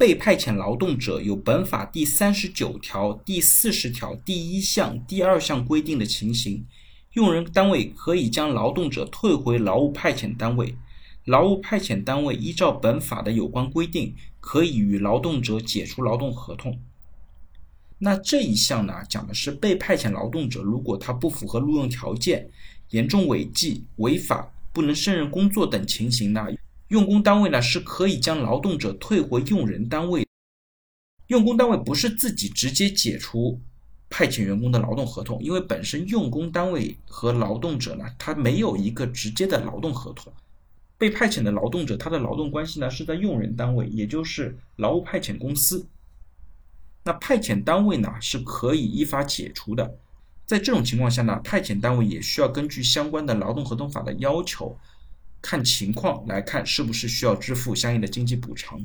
被派遣劳动者有本法第三十九条第四十条第一项、第二项规定的情形，用人单位可以将劳动者退回劳务派遣单位。劳务派遣单位依照本法的有关规定，可以与劳动者解除劳动合同。那这一项呢，讲的是被派遣劳动者，如果他不符合录用条件，严重违纪违法，不能胜任工作等情形呢，用工单位呢是可以将劳动者退回用人单位。用工单位不是自己直接解除派遣员工的劳动合同，因为本身用工单位和劳动者呢，他没有一个直接的劳动合同。被派遣的劳动者，他的劳动关系呢是在用人单位，也就是劳务派遣公司。那派遣单位呢是可以依法解除的，在这种情况下呢，派遣单位也需要根据相关的劳动合同法的要求，看情况来看是不是需要支付相应的经济补偿。